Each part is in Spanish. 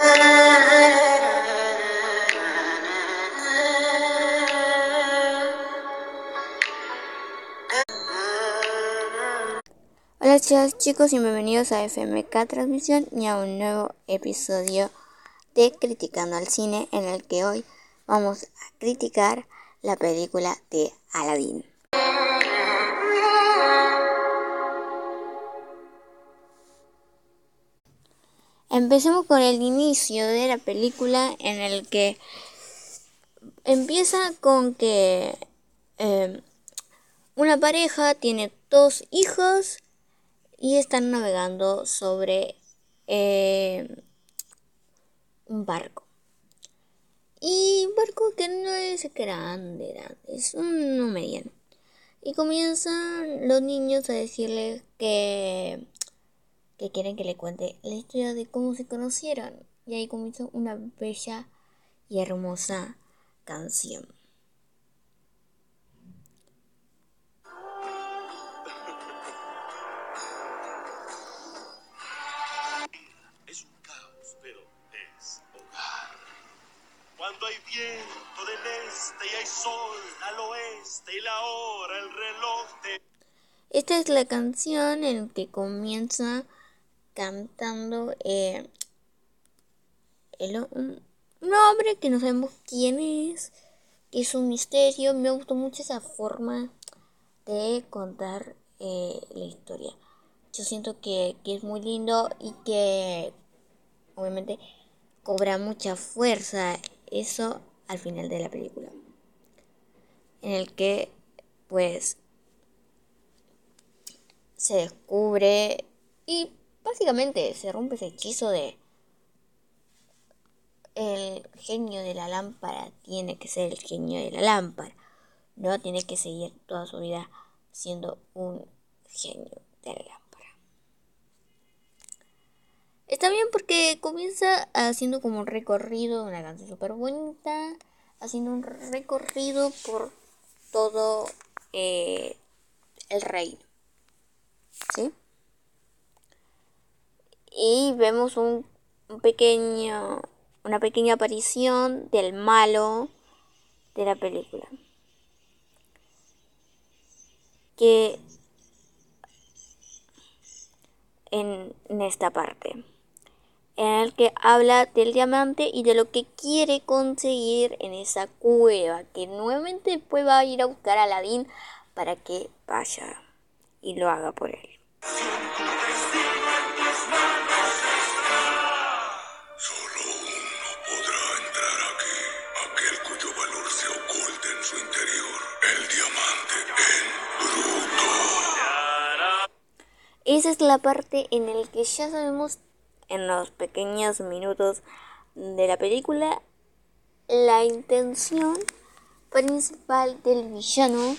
Hola chicos y bienvenidos a FMK Transmisión y a un nuevo episodio de Criticando al Cine en el que hoy vamos a criticar la película de Aladdin. Empecemos con el inicio de la película en el que empieza con que eh, una pareja tiene dos hijos y están navegando sobre eh, un barco. Y un barco que no es grande, grande, es un mediano. Y comienzan los niños a decirle que que quieren que le cuente la historia de cómo se conocieron. Y ahí comienza una bella y hermosa canción. Es un caos, pero es hogar. Cuando hay viento del este y hay sol al oeste y la hora, el reloj de... Esta es la canción en que comienza cantando eh, un, hombre que no sabemos quién es, que es un misterio. Me gustó mucho esa forma de contar eh, la historia. Yo siento que, que es muy lindo y que obviamente cobra mucha fuerza eso al final de la película. En el que pues se descubre y Básicamente se rompe ese hechizo de el genio de la lámpara tiene que ser el genio de la lámpara. No tiene que seguir toda su vida siendo un genio de la lámpara. Está bien porque comienza haciendo como un recorrido, una canción súper bonita, haciendo un recorrido por todo eh, el reino. ¿Sí? Y vemos un, pequeño, una pequeña aparición del malo de la película. Que en, esta parte, en el que habla del diamante y de lo que quiere conseguir en esa cueva, que nuevamente después va a ir a buscar a Aladín para que vaya y lo haga por él. Esa es la parte en la que ya sabemos en los pequeños minutos de la película la intención principal del villano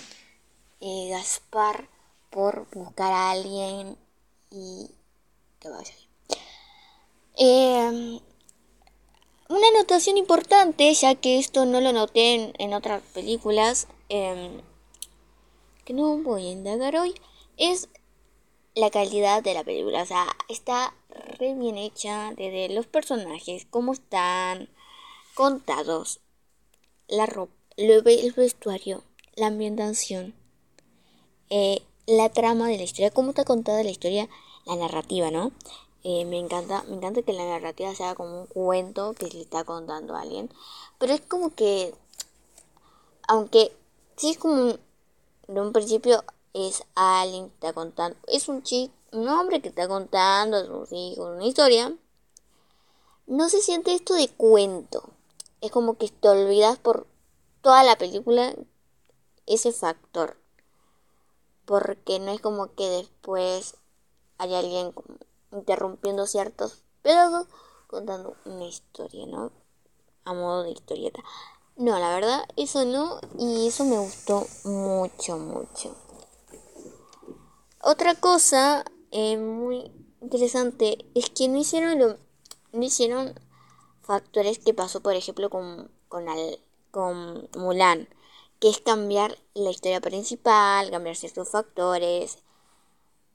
eh, Gaspar por buscar a alguien y que vaya eh, una anotación importante, ya que esto no lo noté en, otras películas, em, que no voy a indagar hoy, es la calidad de la película. O sea, está re bien hecha desde los personajes, cómo están contados, la ropa, el vestuario, la ambientación, eh, la trama de la historia, cómo está contada la historia, la narrativa, ¿no? Eh, me encanta, me encanta que la narrativa sea como un cuento que le está contando a alguien. Pero es como que, aunque sí es como de un principio es alguien que está contando, es un chico, un hombre que está contando a sus hijos una historia, no se siente esto de cuento. Es como que te olvidas por toda la película ese factor. Porque no es como que después hay alguien interrumpiendo ciertos pedazos contando una historia, ¿no? A modo de historieta. No, la verdad, eso no, y eso me gustó mucho, mucho. Otra cosa eh, muy interesante es que no hicieron lo, no hicieron factores que pasó, por ejemplo, con, con, Mulan, que es cambiar la historia principal, cambiar ciertos factores,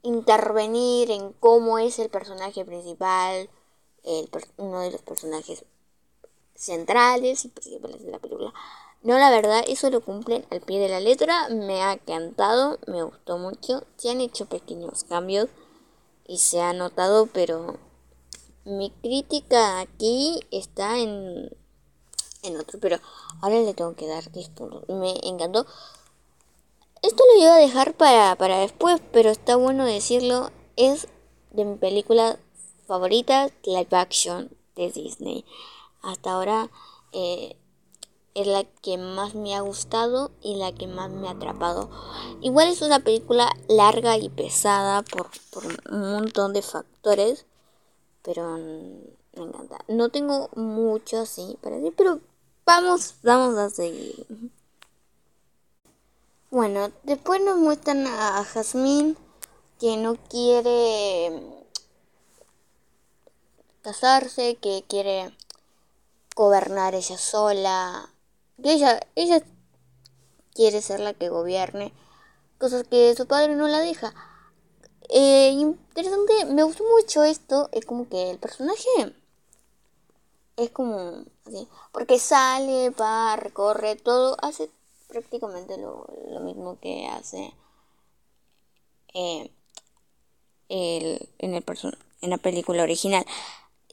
intervenir en cómo es el personaje principal, el, uno de los personajes centrales y principales de la película. No, la verdad, eso lo cumplen al pie de la letra. Me ha encantado, me gustó mucho. Se han hecho pequeños cambios y se ha notado, pero mi crítica aquí está en, en otro. Pero ahora le tengo que dar 10 puntos. Me encantó. Esto lo iba a dejar para, para después, pero está bueno decirlo. Es de mi película favorita live action de Disney. Hasta ahora eh, es la que más me ha gustado y la que más me ha atrapado. Igual es una película larga y pesada por, un montón de factores, pero me encanta. No tengo mucho así para decir, pero vamos, vamos a seguir. Bueno, después nos muestran a Jasmine que no quiere casarse, que quiere gobernar ella sola, ella, ella quiere ser la que gobierne, cosas que su padre no la deja. Eh, interesante, me gustó mucho esto, es como que el personaje es como así, porque sale, va, recorre todo, hace prácticamente lo, mismo que hace eh, el, en, el en la película original.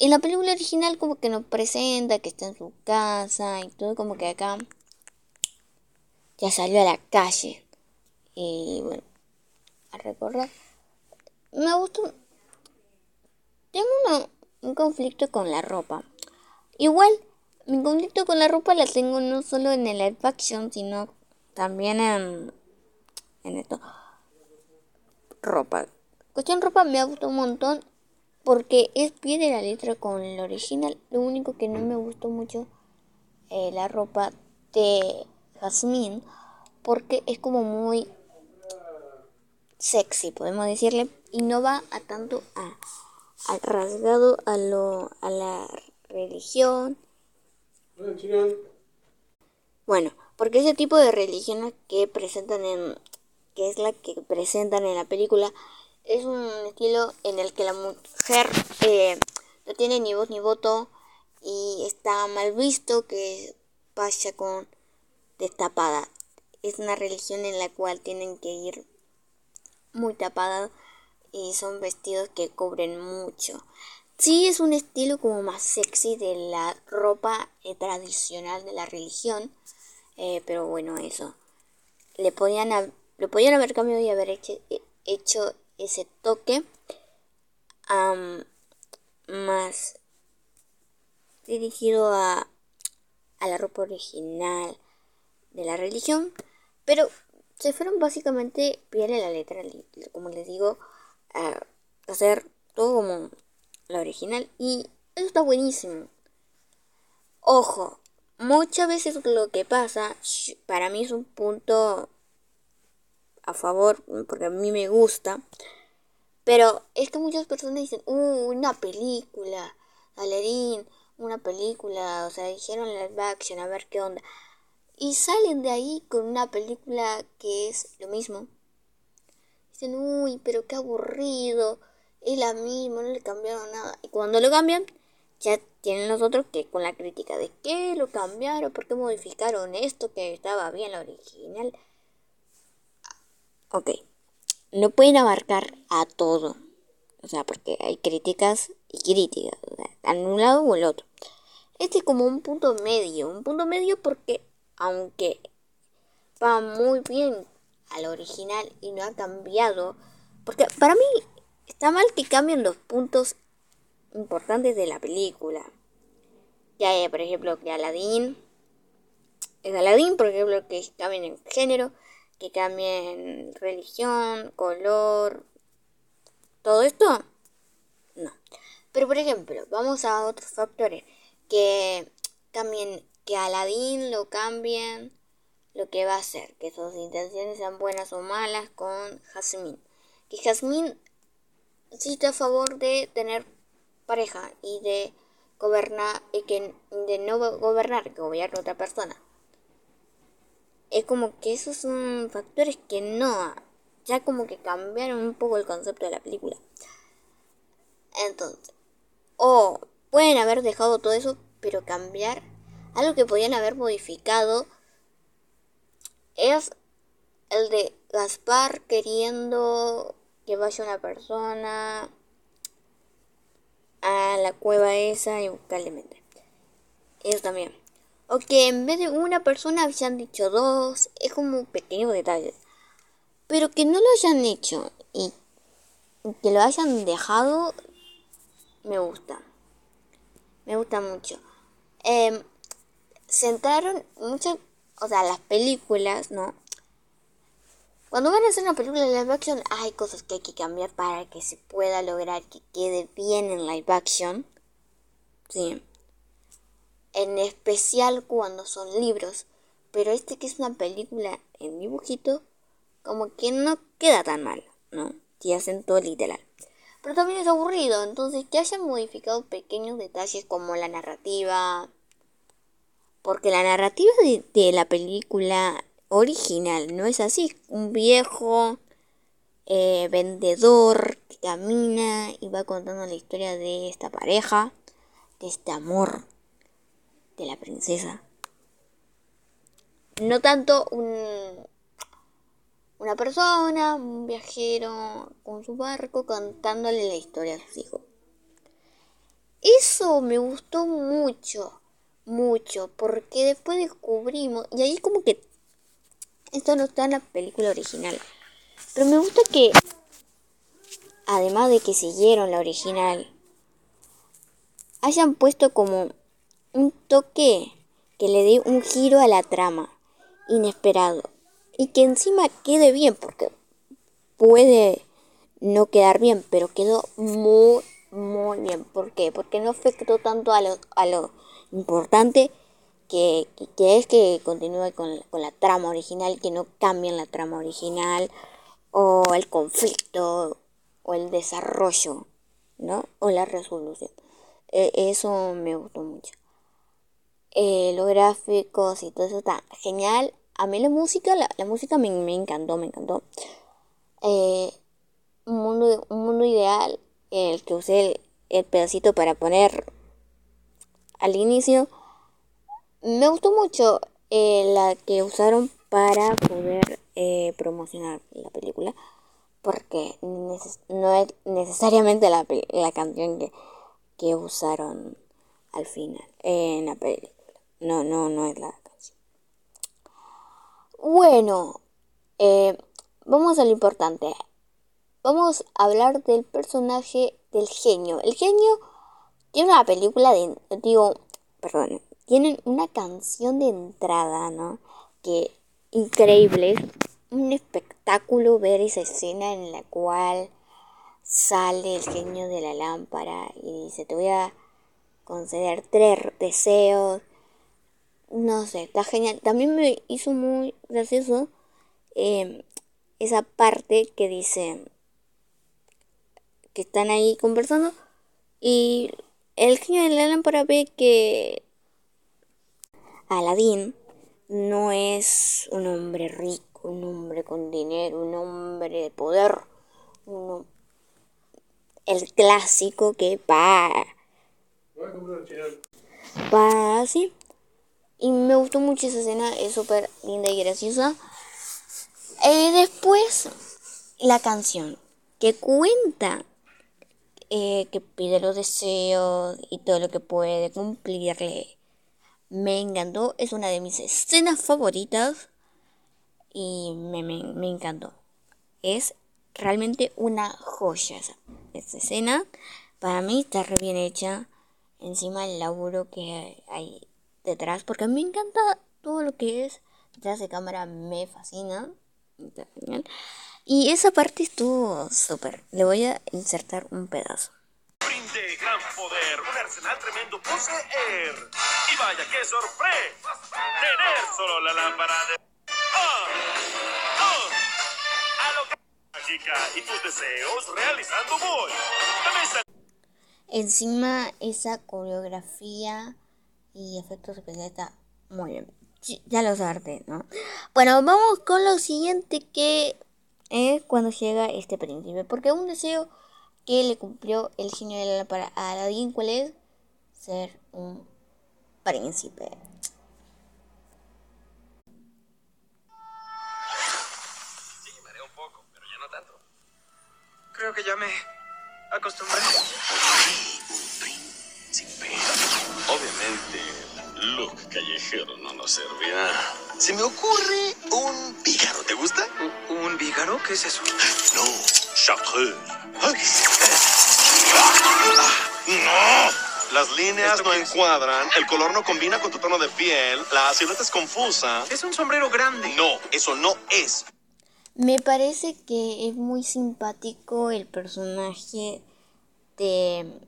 En la película original como que nos presenta que está en su casa y todo como que acá ya salió a la calle. Y bueno, a recorrer. Me gustó. Tengo un conflicto con la ropa. Igual, mi conflicto con la ropa la tengo no solo en el live action, sino también en, en esto. Ropa. Cuestión ropa me ha gustado un montón porque es pie de la letra con el original. Lo único que no me gustó mucho eh, la ropa de Jasmine porque es como muy sexy, podemos decirle, y no va a tanto a, al rasgado a lo a la religión. Bueno, porque ese tipo de religión que presentan en que es la que presentan en la película es un estilo en el que la mujer eh, no tiene ni voz ni voto y está mal visto que vaya con destapada. Es una religión en la cual tienen que ir muy tapadas y son vestidos que cubren mucho. Sí es un estilo como más sexy de la ropa eh, tradicional de la religión, eh, pero bueno, eso. Le podían, lo podían haber cambiado y haber hecho, hecho ese toque más dirigido a, a la ropa original de la religión, pero se fueron básicamente en la letra, como les digo, a hacer todo como la original y eso está buenísimo. Ojo, muchas veces lo que pasa, para mí es un punto a favor, porque a mí me gusta. Pero es que muchas personas dicen, uh, una película, Aladdin, una película, o sea, dijeron live action, a ver qué onda. Y salen de ahí con una película que es lo mismo. Dicen, uy, pero qué aburrido, es la misma, no le cambiaron nada. Y cuando lo cambian, ya tienen los otros que con la crítica de qué lo cambiaron, por qué modificaron esto que estaba bien la original. Ok, no pueden abarcar a todo. O sea, porque hay críticas y críticas, o sea, en un lado o el otro. Este es como un punto medio, un punto medio porque aunque va muy bien al original y no ha cambiado, porque para mí está mal que cambien los puntos importantes de la película. Ya hay, por ejemplo, que Aladdin, en Aladdin, por ejemplo, que cambien el género, que cambien religión, color, todo esto, no. Pero por ejemplo, vamos a otros factores que cambien, que Aladdin lo cambien lo que va a hacer, que sus intenciones sean buenas o malas con Jasmine. Que Jasmine sí está a favor de tener pareja y de gobernar y que de no gobernar, que gobierne otra persona es como que esos son factores que no, ya como que cambiaron un poco el concepto de la película. Entonces, o pueden haber dejado todo eso, pero cambiar algo que podían haber modificado es el de Gaspar queriendo que vaya una persona a la cueva esa y buscarle mente. Eso también. O que en vez de una persona hayan dicho dos, es como un pequeño detalle. Pero que no lo hayan hecho y que lo hayan dejado, me gusta. Me gusta mucho. Eh, sentaron muchas, o sea, las películas, ¿no? Cuando van a hacer una película de live action, hay cosas que hay que cambiar para que se pueda lograr que quede bien en live action. Sí. En especial cuando son libros. Pero este que es una película en dibujito, como que no queda tan mal, ¿no? Si hacen todo literal. Pero también es aburrido, entonces que hayan modificado pequeños detalles como la narrativa. Porque la narrativa de, de la película original, no es así. Un viejo eh, vendedor que camina y va contando la historia de esta pareja, de este amor la princesa. No tanto un, una persona, un viajero con su barco contándole la historia a sus hijos. Eso me gustó mucho, mucho, porque después descubrimos, y ahí como que esto no está en la película original. Pero me gusta que, además de que siguieron la original, hayan puesto como un toque que le dé un giro a la trama, inesperado. Y que encima quede bien, porque puede no quedar bien, pero quedó muy, muy bien. ¿Por qué? Porque no afectó tanto a lo, a lo importante que, es que continúe con, con, la trama original, que no cambien la trama original, o el conflicto, o el desarrollo, ¿no? O la resolución. E, eso me gustó mucho. Eh, los gráficos y todo eso está genial. A mí la música, la, música me, me, encantó, me encantó. Eh, un, mundo, un mundo ideal, el que usé el, el pedacito para poner al inicio me gustó mucho eh, la que usaron para poder promocionar la película. Porque no es necesariamente la, la canción que, que, usaron al final en la película. No, no, no es la canción. Bueno, eh, vamos a lo importante. Vamos a hablar del personaje del genio. El genio tiene una película de, digo, perdón, tienen una canción de entrada, ¿no? Que increíble, un espectáculo ver esa escena en la cual sale el genio de la lámpara y dice, te voy a conceder tres deseos. No sé, está genial. También me hizo muy gracioso em, esa parte que dice que están ahí conversando y el genio de la lámpara ve que Aladín no es un hombre rico, un hombre con dinero, un hombre de poder, el clásico que va, va así. Y me gustó mucho esa escena, es súper linda y graciosa. Eh, después, la canción, que cuenta eh, que pide los deseos y todo lo que puede cumplirle me encantó, es una de mis escenas favoritas y me, me, encantó. Es realmente una joya esa, escena. Para mí está re bien hecha. Encima el laburo que hay detrás, porque a mí me encanta todo lo que es detrás de cámara, me fascina. Y esa parte estuvo súper. Le voy a insertar un pedazo. Brinde gran poder, un arsenal tremendo poseer. Y vaya qué sorpresa tener solo la lámpara de... A lo que... Mágica y tus deseos realizando voy. Encima esa coreografía y efectos especiales está muy bien. Ya lo sabes, ¿no? Bueno, vamos con lo siguiente que es cuando llega este príncipe. Porque un deseo que le cumplió el genio de la lámpara a Aladdin, ¿cuál es? ser un príncipe. Sí, marea un poco, pero ya no tanto. Creo que ya me acostumbré. Príncipe. Obviamente, look callejero no nos servirá. Se me ocurre un pícaro, ¿te gusta? ¿Un, vígaro? ¿Qué es eso? No, chartreux. ¡No! Las líneas ¿Esto no encuadran, el color no combina con tu tono de piel, la silueta es confusa. Es un sombrero grande. No, eso no es. Me parece que es muy simpático el personaje de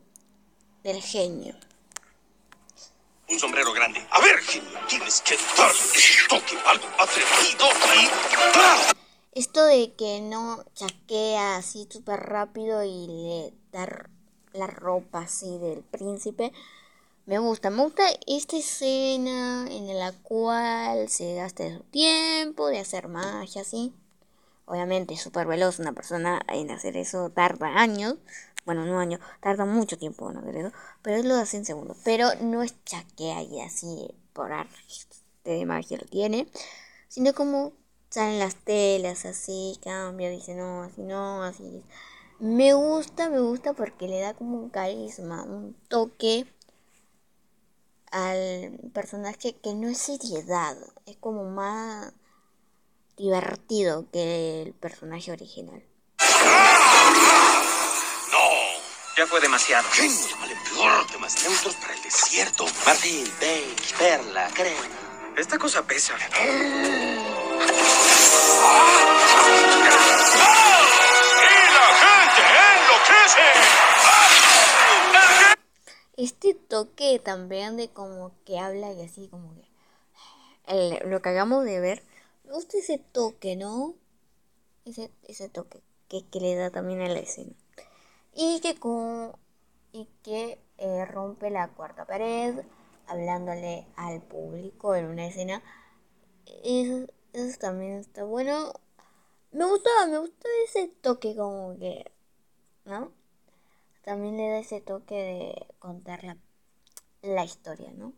del genio. Un sombrero grande. A ver, genio, tienes que darle ese toque algo atrevido y... Esto de que no chaquea así súper rápido y le da la ropa así del príncipe, me gusta. Me gusta esta escena en la cual se gasta su tiempo de hacer magia así. Obviamente es súper veloz una persona en hacer eso tarda años. Bueno, no años, tarda mucho tiempo en hacer eso. Pero él lo hace en segundos. Pero no es chaquea y así por arte de magia lo tiene. Sino como salen las telas así, cambia, dice no, así no, así. Me gusta, me gusta porque le da como un carisma, un toque al personaje que no es seriedad, es como más divertido que el personaje original. ¡No! Ya fue demasiado. Genio, llámale peor, temas neutros para el desierto. Marfil, beige, perla, crema. Esta cosa pesa. ¡Y la gente enloquece! Este toque también de como que habla y así como que el- lo que hagamos de ver, me gusta ese toque, ¿no? Ese, ese toque que, que le da también a la escena. Y que con, y que eh, rompe la cuarta pared, hablándole al público en una escena. Eso, eso también está bueno. Me gustaba, me gustó ese toque como que, ¿no? También le da ese toque de contar la, la historia, ¿no?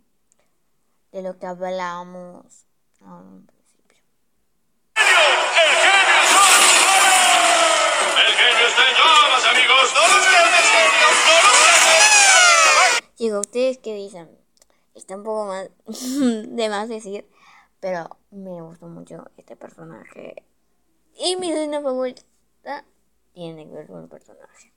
De lo que hablábamos. Digo, ¿ustedes qué dicen? Está un poco más de más decir, pero me gustó mucho este personaje. Y mi escena favorita tiene que ver con el personaje.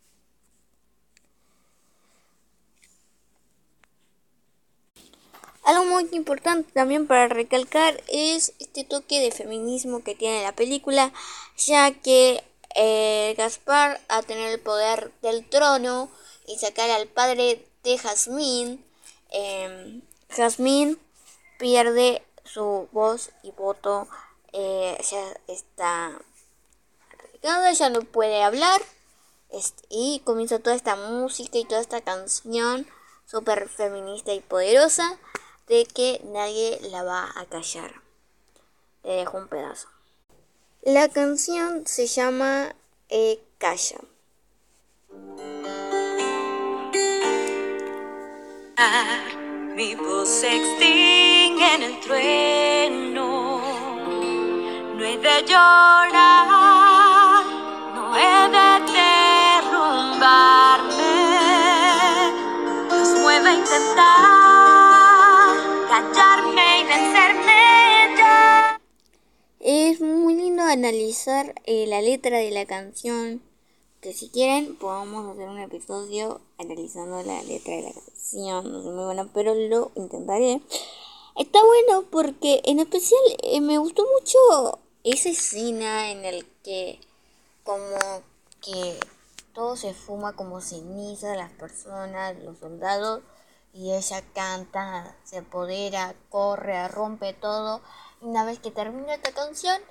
Algo muy importante también para recalcar es este toque de feminismo que tiene la película, ya que eh, Gaspar, a tener el poder del trono y sacar al padre de Jazmín, eh, Jazmín pierde su voz y voto, eh, ya está radicada, ya no puede hablar, y comienza toda esta música y toda esta canción súper feminista y poderosa de que nadie la va a callar. Le dejo un pedazo. La canción se llama eh, Calla. Mi voz se extingue en el trueno. No he de llorar, no he de derrumbarme. Nos mueve a intentar callarme y vencerme ya. Es muy lindo analizar eh, la letra de la canción. Que si quieren podamos hacer un episodio analizando la letra de la canción. No muy buena, pero lo intentaré. Está bueno porque en especial eh, me gustó mucho esa escena en el que como que todo se fuma como ceniza, las personas, los soldados, y ella canta, se apodera, corre, rompe todo. Una vez que termina esta canción,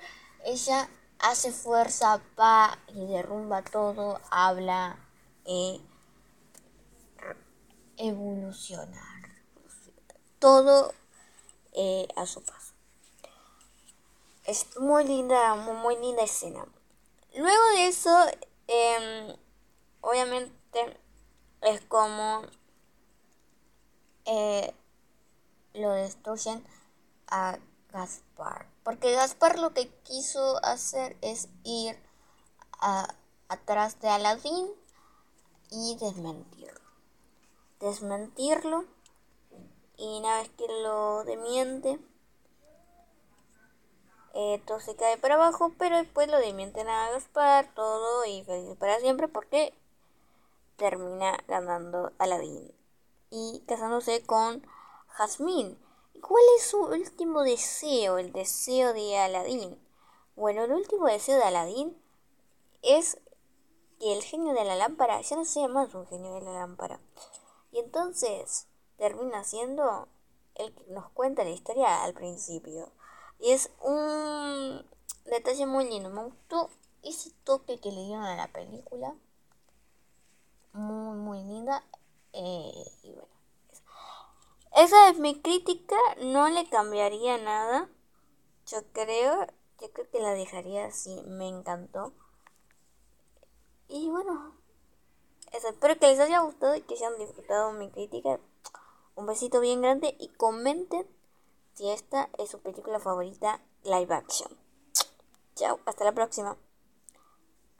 ella hace fuerza, va y derrumba todo, habla y evolucionar. Todo eh, a su paso. Es muy linda, muy, muy linda escena. Luego de eso, em, obviamente es como eh, lo destruyen a Gaspar. Porque Gaspar lo que quiso hacer es ir atrás de Aladdin y desmentirlo. Desmentirlo. Y una vez que lo demiente, eh, todo se cae para abajo, pero después lo demienten a Gaspar, todo y feliz para siempre porque termina ganando Aladdin y casándose con Jasmine. ¿Cuál es su último deseo? El deseo de Aladdin. Bueno, el último deseo de Aladdin es que el genio de la lámpara ya no sea más un genio de la lámpara. Y entonces termina siendo el que nos cuenta la historia al principio. Y es un detalle muy lindo. Me gustó ese toque que le dieron a la película. Muy, muy linda. Eh, y bueno. Esa es mi crítica. No le cambiaría nada. Yo creo. Yo creo que la dejaría así. Me encantó. Y bueno. Eso, espero que les haya gustado y que hayan disfrutado mi crítica. Un besito bien grande y comenten si esta es su película favorita live action. Chao, hasta la próxima.